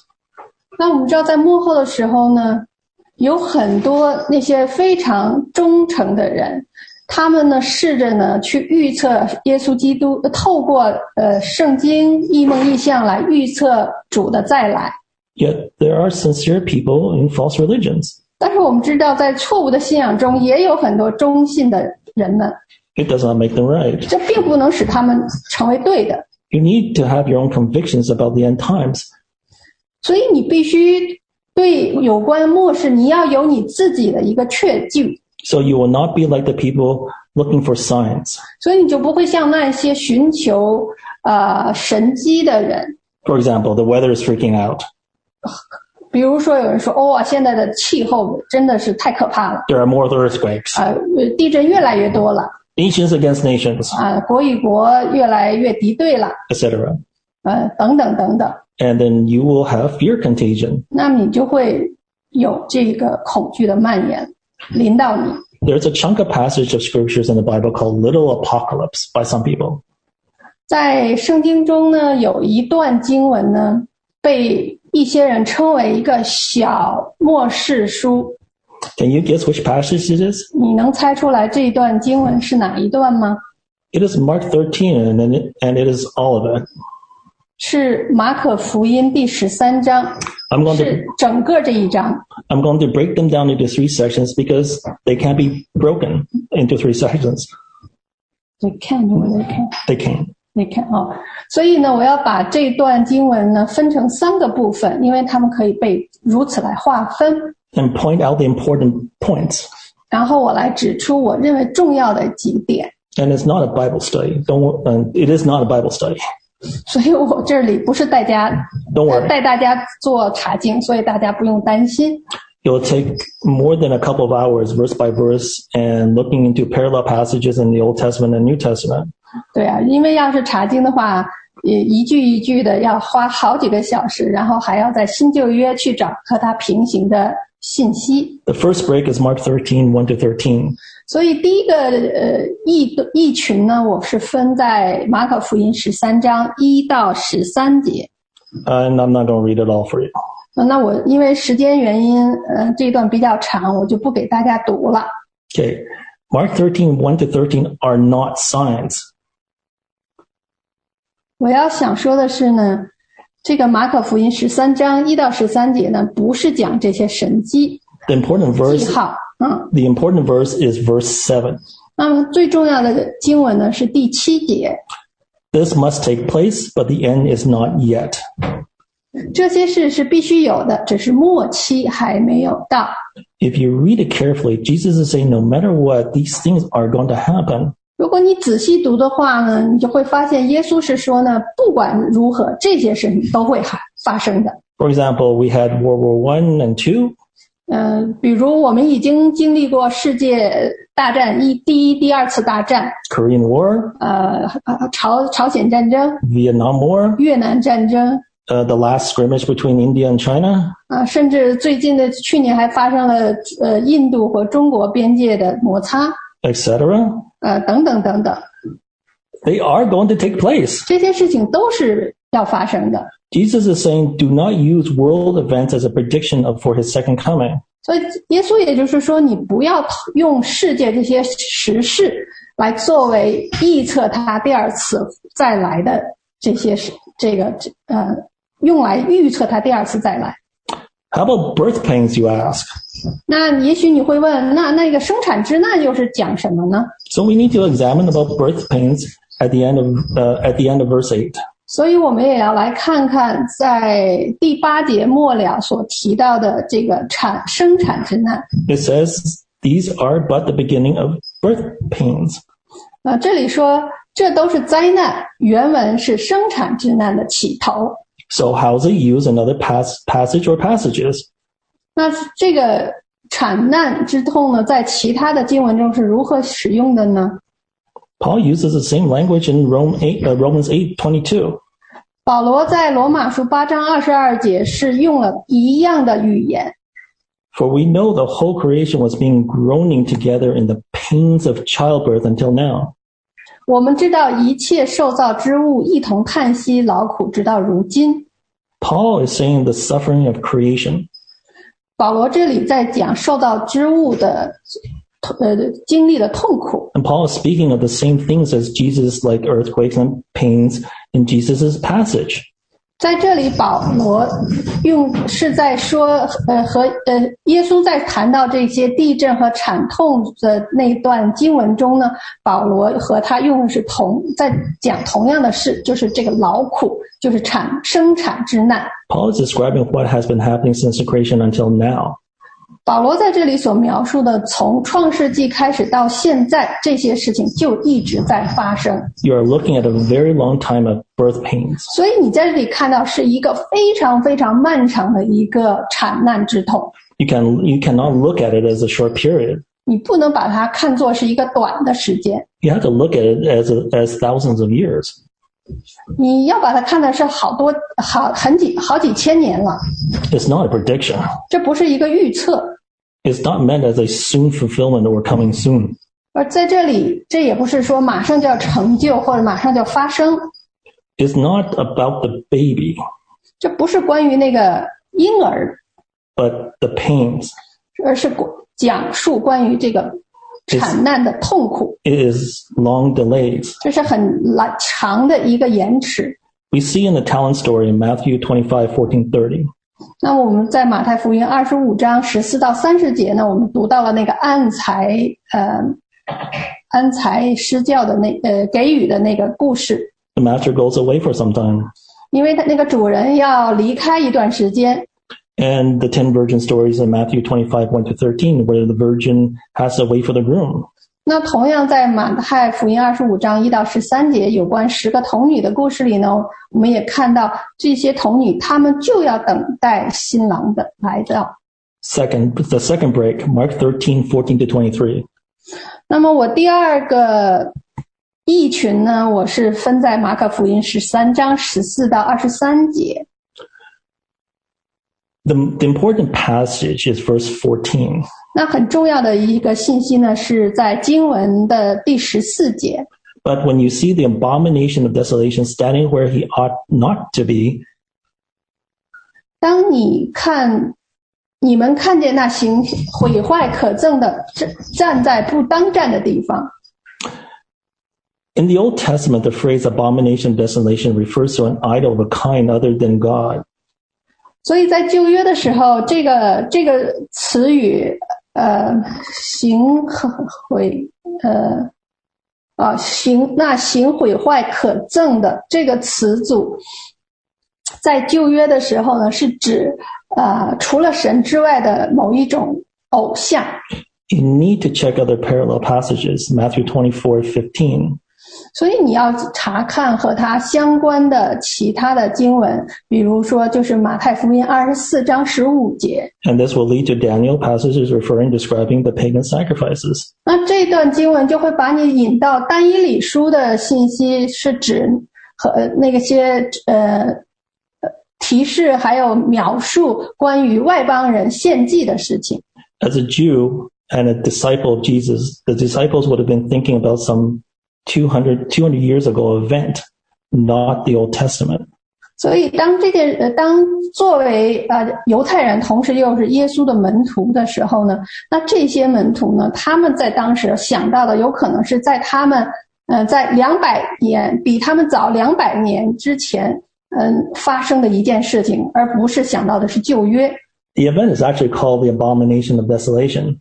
那我们知道，在幕后的时候呢，有很多那些非常忠诚的人，他们呢试着呢去预测耶稣基督，呃透过呃圣经异梦异象来预测主的再来。 Yet there are sincere people in false religions. 但是我们知道，在错误的信仰中，也有很多忠信的 人们。It does not make them right. 这并不能使他们成为对的。You need to have your own convictions about the end times. 所以你必须对有关末世，你要有你自己的一个确据。So you will not be like the people looking for signs. 所以你就不会像那些寻求呃神迹的人。For example, the weather is freaking out. 比如说，有人说：“哦，现在的气候真的是太可怕了， There are more earthquakes. 啊、呃，地震越来越多了， Nations against nations, 啊、国与国越来越敌对了， etc. 呃，等等等等。 And then you will have fear contagion. 那么你就会有这个恐惧的蔓延临到你。 There's a chunk of passage of scriptures in the Bible called little apocalypse by some people. 在圣经中呢，有一段经文呢，被 一些人称为一个小末世书。 Can you guess which passage it is? 你能猜出来这一段经文是哪一段吗？ It is Mark 13 and it, and it is all of it. 是马可福音第十三章， I'm going to 是整个这一章。 I'm going to break them down into three sections because they can't be broken into three sections. They can or they can. They can. 你看啊、所以呢，我要把这段经文呢分成三个部分，因为它们可以被如此来划分。 and point out the important points. 然后我来指出我认为重要的几点。 And it's not a Bible study. Don't. wor- And it is not a Bible study. 所以我这里不是带家 Don't 呃 worry. 带大家做查经，所以大家不用担心。 It will take more than a couple of hours, verse by verse, and looking into parallel passages in the Old Testament and New Testament. 对啊，因为要是查经的话，也一句一句的要花好几个小时，然后还要在新旧约去找和它平行的信息。 The first break is Mark 13, 1 to 13. 所以第一个呃异异群呢，我是分在马可福音十三章一到十三节。 And I'm not going to read it all for you. 呃那我因为时间原因，呃，这段比较长，我就不给大家读了。 Okay. Mark 13, 1 to 13 are not signs. 我要想说的是呢，这个马可福音十三章一到十三节呢，不是讲这些神迹 The important 记 verse, 号，嗯， the important verse is verse 7. 那么最重要的经文呢是第七节， This must take place, but the end is not yet. 这些事是必须有的，只是末期还没有到。 If you read it carefully, Jesus is saying no matter what, these things are going to happen. 如果你仔细读的话呢，你就会发现耶稣是说呢，不管如何，这些事情都会还发生的。 For example, we had World War One and Two. 嗯、比如我们已经经历过世界大战一、第一、第二次大战， Korean War, 呃，呃朝朝鲜战争、 Vietnam War, 越南战争， uh, the last scrimmage between India and China, 啊，甚至最近的去年还发生了呃印度和中国边界的摩擦， etc. 呃等等等等， They are going to take place. 这些事情都是要发生的。 Jesus is saying, do not use world events as a prediction of, for his second coming. 所以耶稣也就是说，你不要用世界这些时事来作为预测他第二次再来的这些事，这个呃，用来预测他第二次再来。 How about birth pains, you ask? 那也许你会问，那那个生产之难又是讲什么呢？ So we need to examine about birth pains at the end of, uh, at the end of verse 8. 所以我们也要来看看，在第八节末了所提到的这个产生产之难。 It says, these are but the beginning of birth pains. 啊，这里说这都是灾难，原文是生产之难的起头。 So how's it used in other pas- passage or passages? 那这个产难之痛呢，在其他的经文中是如何使用的呢？ Paul uses the same language in Rome 8, uh, Romans 8:22. 保罗在罗马书八章二十二节是用了一样的语言， For we know the whole creation was being groaning together in the pains of childbirth until now. 我们知道一切受造之物一同叹息劳苦，直到如今。 Paul is saying the suffering of creation. 保罗这里在讲受造之物的呃经历的痛苦， And Paul is speaking of the same things as Jesus, like earthquakes and pains in Jesus' passage. 在这里保罗用是在说呃和呃耶稣在谈到这些地震和惨痛的那段经文中呢，保罗和他用的是同在讲同样的事，就是这个劳苦，就是产生产之难。Paul is describing what has been happening since the creation until now. 保罗在这里所描述的，从创世纪开始到现在，这些事情就一直在发生。 You are looking at a very long time of birth pains. 所以你在这里看到是一个非常非常漫长的一个产难之痛， You can you cannot look at it as a short period. 你不能把它看作是一个短的时间， You have to look at it as a, as thousands of years. 你要把它看的是好多好很几好几千年了。 It's not a prediction. 这不是一个预测， It's not meant as a soon fulfillment or coming soon. 而在这里，这也不是说马上就要成就或者马上就要发生， It's not about the baby, 这不是关于那个婴儿， but the pains. 而是讲述关于这个 产难的痛苦。 It is long delays. 这是很拉长的一个延迟。 We see in the talent story in Matthew 25, 14, 30. 那我们在马太福音二十五章十四到三十节呢，我们读到了那个安财呃安财施教的那呃给予的那个故事。 the master goes away for some time. 因为他那个主人要离开一段时间。 And the 10 virgin stories in Matthew 25, 1 to 13, where the virgin has to wait for the groom. 那同样在马太福音二十五章一到十三节有关十个童女的故事里呢，我们也看到这些童女她们就要等待新郎的来到。 Second, the second break, Mark 13, 14 to 23. 那么我第二个裔群呢，我是分在马可福音十三章十四到二十三节。 The, the important passage is verse 14. 那很重要的一个信息呢，是在经文的第十四节。 But when you see the abomination of desolation standing where he ought not to be, 当你看你们看见那行毁坏可憎的站站在不当站的地方， in the Old Testament, the phrase abomination of desolation refers to an idol of a kind other than God. 所以在旧约的时候，这个这个词语，呃，行毁，呃，啊，行那行毁坏可憎的这个词组，在旧约的时候呢，是指呃除了神之外的某一种偶像。You need to check other parallel passages, Matthew twenty four fifteen. 所以你要查看和它相关的其他的经文，比如说就是马太福音二十四章十五节。And this will lead to Daniel passages referring describing the pagan sacrifices. 那这段经文就会把你引到但以理书的信息，是指和那些呃。提示还有描述关于外邦人献祭的事情。As a Jew and a disciple of Jesus, the disciples would have been thinking about some 200, 200 years ago event, not the Old Testament. 所以，当这件呃，当作为呃犹太人，同时又是耶稣的门徒的时候呢，那这些门徒呢，他们在当时想到的，有可能是在他们呃在两百年比他们早两百年之前，嗯、发生的一件事情，而不是想到的是旧约。 The event is actually called the abomination of desolation.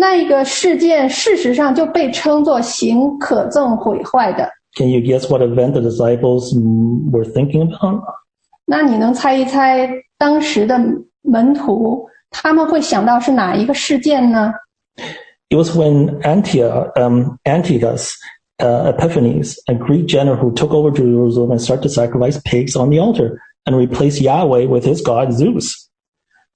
那一个事件，事实上就被称作行可憎毁坏的。 Can you guess what event the disciples mm, were thinking about? 那你能猜一猜当时的门徒他们会想到是哪一个事件呢？ It was when Antioch, um, Antiochus uh, Epiphanes, a Greek general who took over Jerusalem and started to sacrifice pigs on the altar and replace Yahweh with his god Zeus.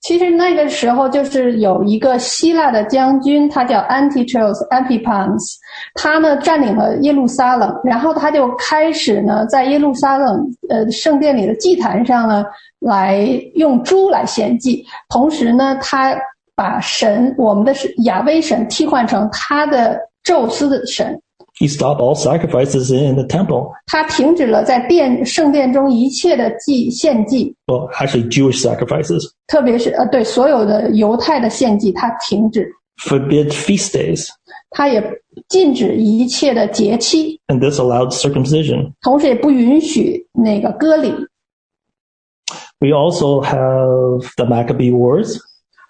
其实那个时候就是有一个希腊的将军，他叫 Antiochus Epiphanes，他呢占领了耶路撒冷，然后他就开始呢在耶路撒冷呃圣殿里的祭坛上呢来用猪来献祭，同时呢他把神我们的亚威神替换成他的宙斯的神，He stopped all sacrifices in the temple. 他停止了在殿圣殿中一切的祭献祭， Well, actually Jewish sacrifices. 特别是呃对所有的犹太的献祭，他停止。 Forbid feast days. 他也禁止一切的节期， And this allowed circumcision. 同时也不允许那个割礼。 We also have the Maccabee Wars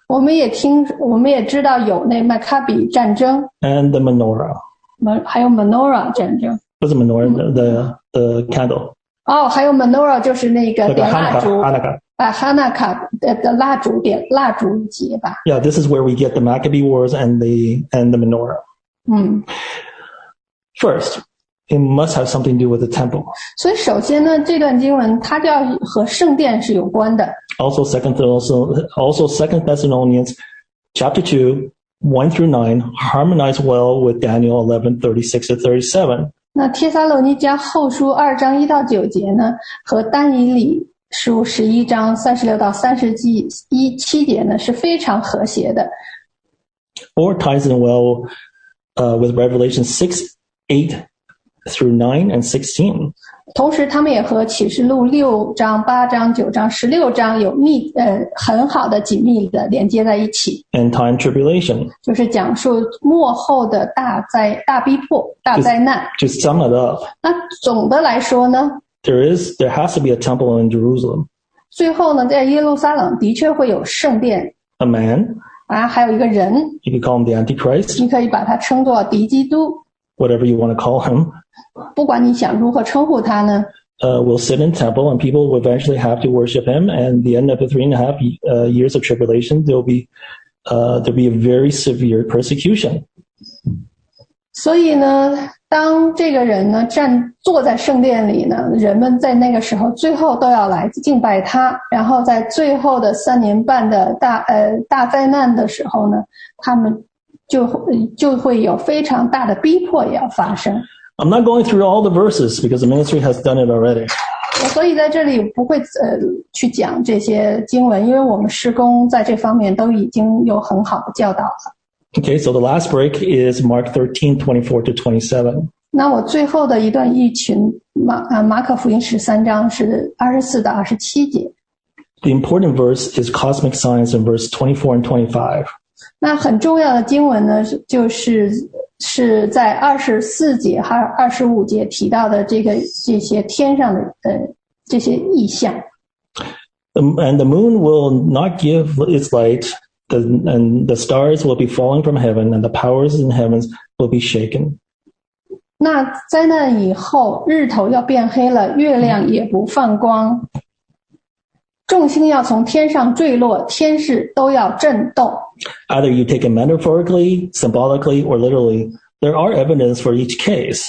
我们也听，我们也知道有那麦卡比战争， and the menorah. 门还有 Menorah 战争。 What's the menorah? The, the, the candle. 哦，还有 Menorah 就是那个 Like a 点蜡 Hanukkah. 烛 Hanukkah. 啊，哈纳卡的的蜡烛点蜡烛节吧。 Yeah, this is where we get the Maccabee Wars and the and the menorah. 嗯， First, it must have something to do with the temple. 所以首先呢，这段经文它就要和圣殿是有关的。 Also, Second Thessalonians, also Second Thessalonians, chapter two, one through nine, harmonize well with Daniel eleven thirty six to thirty seven. 那帖撒罗尼迦后书二章一到九节呢，和但以理书十一章三十六到三十一一七节呢是非常和谐的。 Or ties in well uh, with Revelation six, eight through nine and sixteen. 同时，他们也和启示录六章、八章、九章、十六章有密呃很好的紧密的连接在一起， and time tribulation. 就是讲述末后的大灾、大逼迫、大灾难。 To sum it up, 那总的来说呢， there is there has to be a temple in Jerusalem. 最后呢，在耶路撒冷的确会有圣殿 A man, 啊，还有一个人， you could call him the Antichrist, 你可以把它称作敌基督。 whatever you want to call him, 不管你想如何称呼他呢，uh, will sit in temple and people will eventually have to worship him. And the end of the three and a half uh, years of tribulation, there'll be uh, there'll be a very severe persecution. 所以呢，当这个人呢站坐在圣殿里呢，人们在那个时候最后都要来敬拜他，然后在最后的三年半的大呃大灾难的时候呢，他们就会就会有非常大的逼迫也要发生。I'm not going through all the verses because the ministry has done it already. 所以在这里不会呃去讲这些经文，因为我们事工在这方面都已经有很好的教导了。Okay, so the last break is Mark 13:24 to 27. 那我最后的一段一群马啊马可福音十三章是二十四到二十七节。The important verse is cosmic signs in verse 24 and 25. 那很重要的经文呢，是就是是在二十四节还有二十五节提到的这个这些天上的呃这些意象。Um, And the moon will not give its light, the, and the stars will be falling from heaven, and the powers in heavens will be shaken. 那灾难以后，日头要变黑了，月亮也不放光，众星要从天上坠落，天势都要震动。Either you take it metaphorically, symbolically, or literally. There are evidence for each case.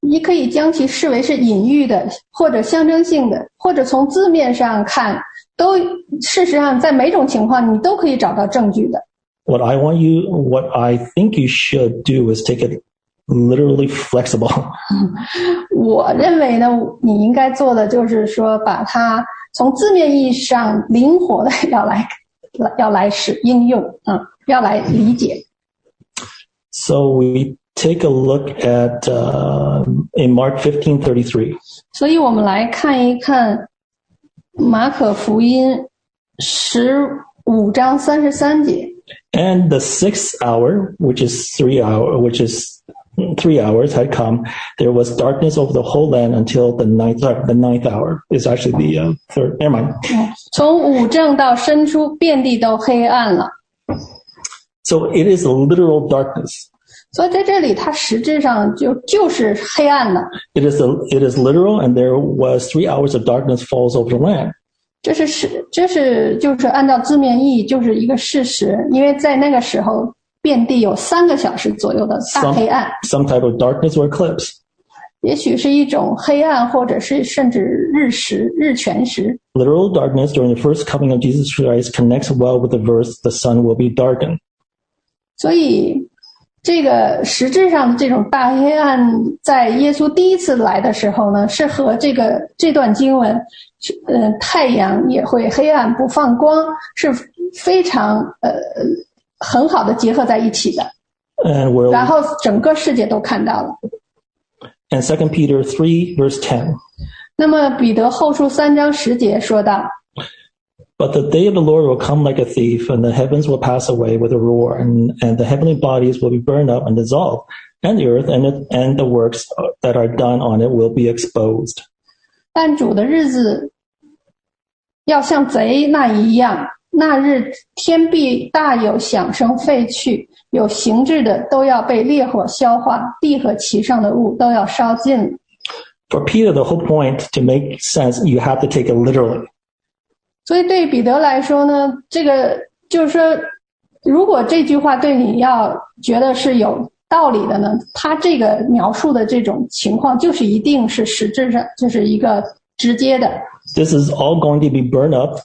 你可以将其视为是隐喻的，或者象征性的，或者从字面上看，都事实上在每种情况你都可以找到证据的。What I want you, what I think you should do is take it literally flexible. 我认为呢，你应该做的就是说，把它 从字面意义上灵活的要来要来使应用，嗯，要来理解。 So we take a look at uh, in Mark 15:33. 所以我们来看一看马可福音十五章三十三节。 And the sixth hour, which is three hour, which is three hours, had come. There was darkness over the whole land until the ninth. Sorry, the ninth hour is actually the uh, third. Never mind. 从五正到申初，遍地都黑暗了。 So it is literal darkness. 所以在这里，它实质上就就是黑暗了。 It is a, it is literal, and there was three hours of darkness falls over the land. 这是是这是就是按照字面意义，就是一个事实。因为在那个时候， 遍地有三个小时左右的大黑暗，some type of darkness or eclipse. 也许是一种黑暗，或者是甚至日食、日全食。Literal darkness during the first coming of Jesus Christ connects well with the verse, "The sun will be darkened." 所以，这个实质上的这种大黑暗，在耶稣第一次来的时候呢，是和这个这段经文，是呃，太阳也会黑暗不放光，是非常呃很好的结合在一起的。 And we're 然后整个世界都看到了。 and Second Peter three verse ten. 那么彼得后书三章十节说道： But the day of the Lord will come like a thief, and the heavens will pass away with a roar, and, and the heavenly bodies will be burned up and dissolved, and the earth and, it, and the works that are done on it will be exposed. 但主的日子要像贼那一样， 那日天必大有响声废去，有形质的都要被烈火消化，地和其上的物都要烧尽了。For Peter, the whole point to make sense, you have to take it literally. 所以对彼得来说呢，这个就是说，如果这句话对你要觉得是有道理的呢，他这个描述的这种情况，就是一定是实质上就是一个直接的。This is all going to be burned up,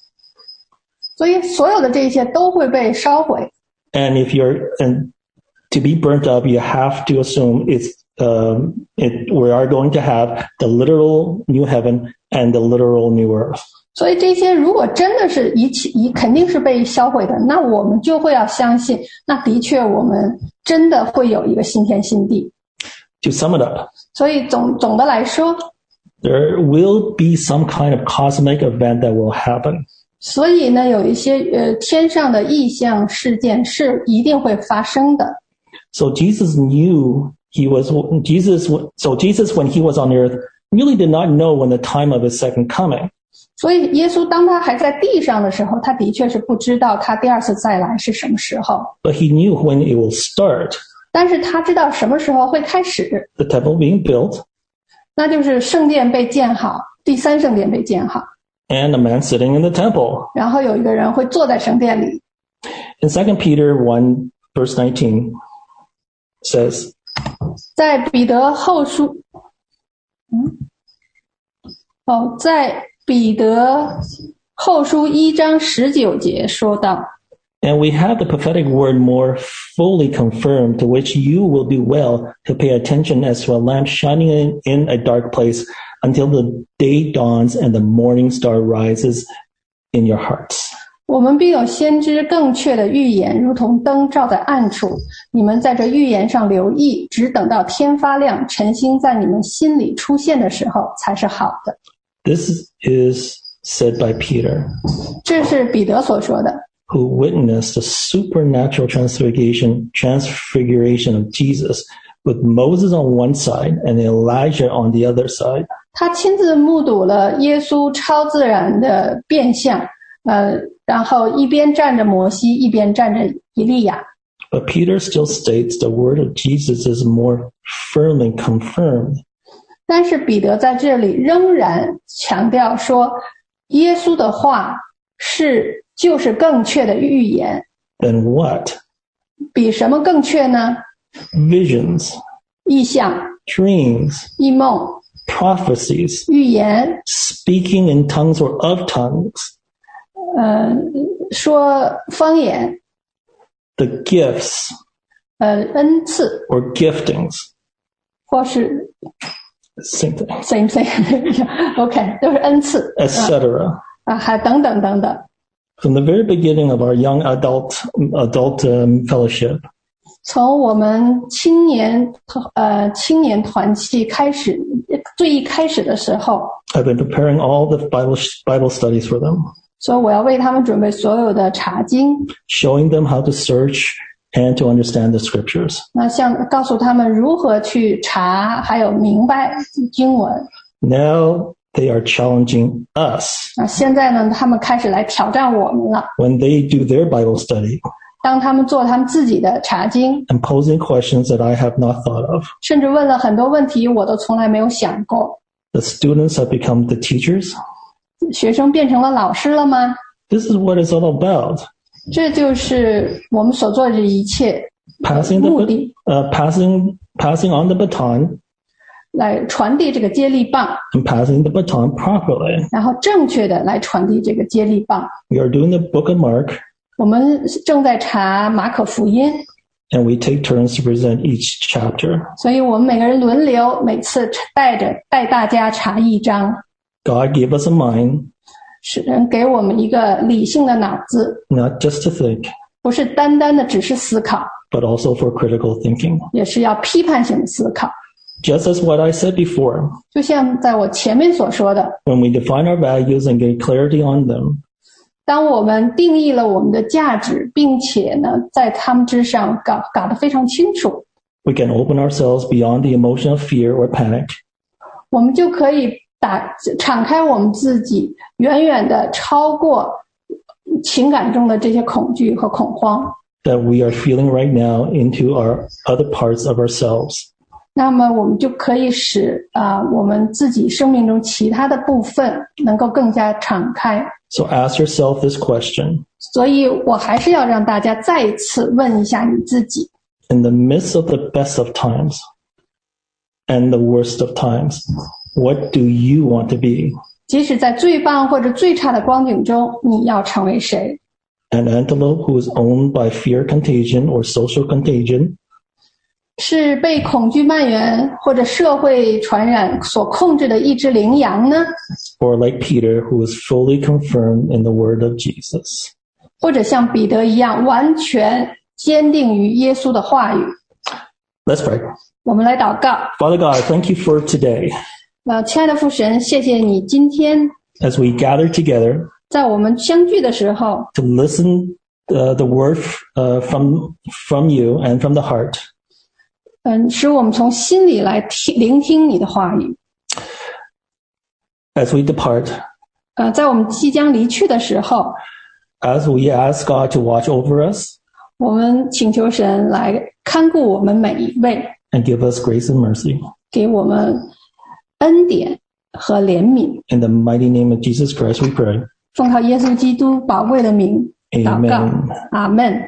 所以所有的这些都会被烧毁。 and if you're and to be burnt up, you have to assume it's um, it, we are going to have the literal new heaven and the literal new earth. 所以这些如果真的是一起一肯定是被销毁的，那我们就会要相信，那的确我们真的会有一个新天新地。 To sum it up, 所以总总的来说， there will be some kind of cosmic event that will happen. 所以呢，有一些呃天上的异象事件是一定会发生的。So Jesus knew he was Jesus. So Jesus, when he was on earth, really did not know when the time of his second coming. 所以耶稣当他还在地上的时候，他的确是不知道他第二次再来是什么时候。But he knew when it will start. 但是他知道什么时候会开始，the temple being built, 那就是圣殿被建好，第三圣殿被建好，and a man sitting in the temple. 然后有一个人会坐在圣殿里。 In 2 Peter 1, verse 19, says, 在彼得后书，嗯，哦，在彼得后书一章十九节说到， And we have the prophetic word more fully confirmed, to which you will do well to pay attention as to a lamp shining in, in a dark place until the day dawns and the morning star rises in your hearts. 我们必有先知更确的预言，如同灯照在暗处。你们在这预言上留意，只等到天发亮，晨星在你们心里出现的时候，才是好的。 This is said by Peter, 这是彼得所说的。 who witnessed the supernatural transfiguration, transfiguration of Jesus with Moses on one side and Elijah on the other side. 他亲自目睹了耶稣超自然的变相，呃，然后一边站着摩西，一边站着以利亚。 But Peter still states the word of Jesus is more firmly confirmed. 但是彼得在这里仍然强调说，耶稣的话是就是更确的预言， Then what? 比什么更确呢？ Visions, 意象、 dreams, 异梦、 prophecies, 预言， speaking in tongues or of tongues, 呃，说方言， the gifts 呃，恩赐， or giftings. 或是 Same thing, same thing，OK，、都是恩赐 etc. 啊，还等等等等。 From the very beginning of our young adult adult um, fellowship, 从我们青年呃青年团契开始，最一开始的时候， I've been preparing all the Bible Bible studies for them, 所以我要为他们准备所有的查经， showing them how to search and to understand the scriptures. 那像告诉他们如何去查，还有明白经文。 Now they are challenging us 啊，现在呢，他们开始来挑战我们了。 when they do their Bible study 当他们做他们自己的查经， and posing questions that I have not thought of. 甚至问了很多问题，我都从来没有想过。 The students have become the teachers. 学生变成了老师了吗？ This is what it's all about. 这就是我们所做的这一切 Passing 目 the 的， uh, passing passing on the baton 来传递这个接力棒， and passing the baton properly. 然后正确的来传递这个接力棒。 We are doing the book of Mark 我们正在查马可福音， and we take turns to present each chapter. 所以我们每个人轮流，每次带着带大家查一章。 God gave us a mind 使人给我们一个理性的脑子， not just to think, 不是单单的只是思考， but also for critical thinking. 也是要批判性的思考。 Just as what I said before, 就像在我前面所说的， when we define our values and get clarity on them, 当我们定义了我们的价值，并且呢，在他们之上搞搞得非常清楚， we can open ourselves beyond the emotion of fear or panic 我们就可以打敞开我们自己，远远的超过情感中的这些恐惧和恐慌。 that we are feeling right now into our other parts of ourselves. 那么我们就可以使啊、我们自己生命中其他的部分能够更加敞开。 So ask yourself this question. 所以我还是要让大家再一次问一下你自己： In the midst of the best of times and the worst of times, what do you want to be? 即使在最棒或者最差的光景中，你要成为谁？ An antelope who is owned by fear contagion or social contagion, 是被恐惧蔓延或者社会传染所控制的一只羚羊呢？ or like Peter, who is fully confirmed in the word of Jesus? 或者像彼得一样完全坚定于耶稣的话语？ Let's pray. 我们来祷告。 Father God, thank you for today. 呃，亲爱的父神，谢谢你今天 As we gather together 在我们相聚的时候， to listen uh, the word uh, from from you and from the heart. 嗯，使我们从心里来听聆听你的话语。 As we depart, 呃，在我们即将离去的时候， as we ask God to watch over us, 我们请求神来看顾我们每一位， and give us grace and mercy. 给我们恩典和怜悯。 In the mighty name of Jesus Christ, we pray. 奉靠耶稣基督宝贵的名祷告 Amen.，阿门。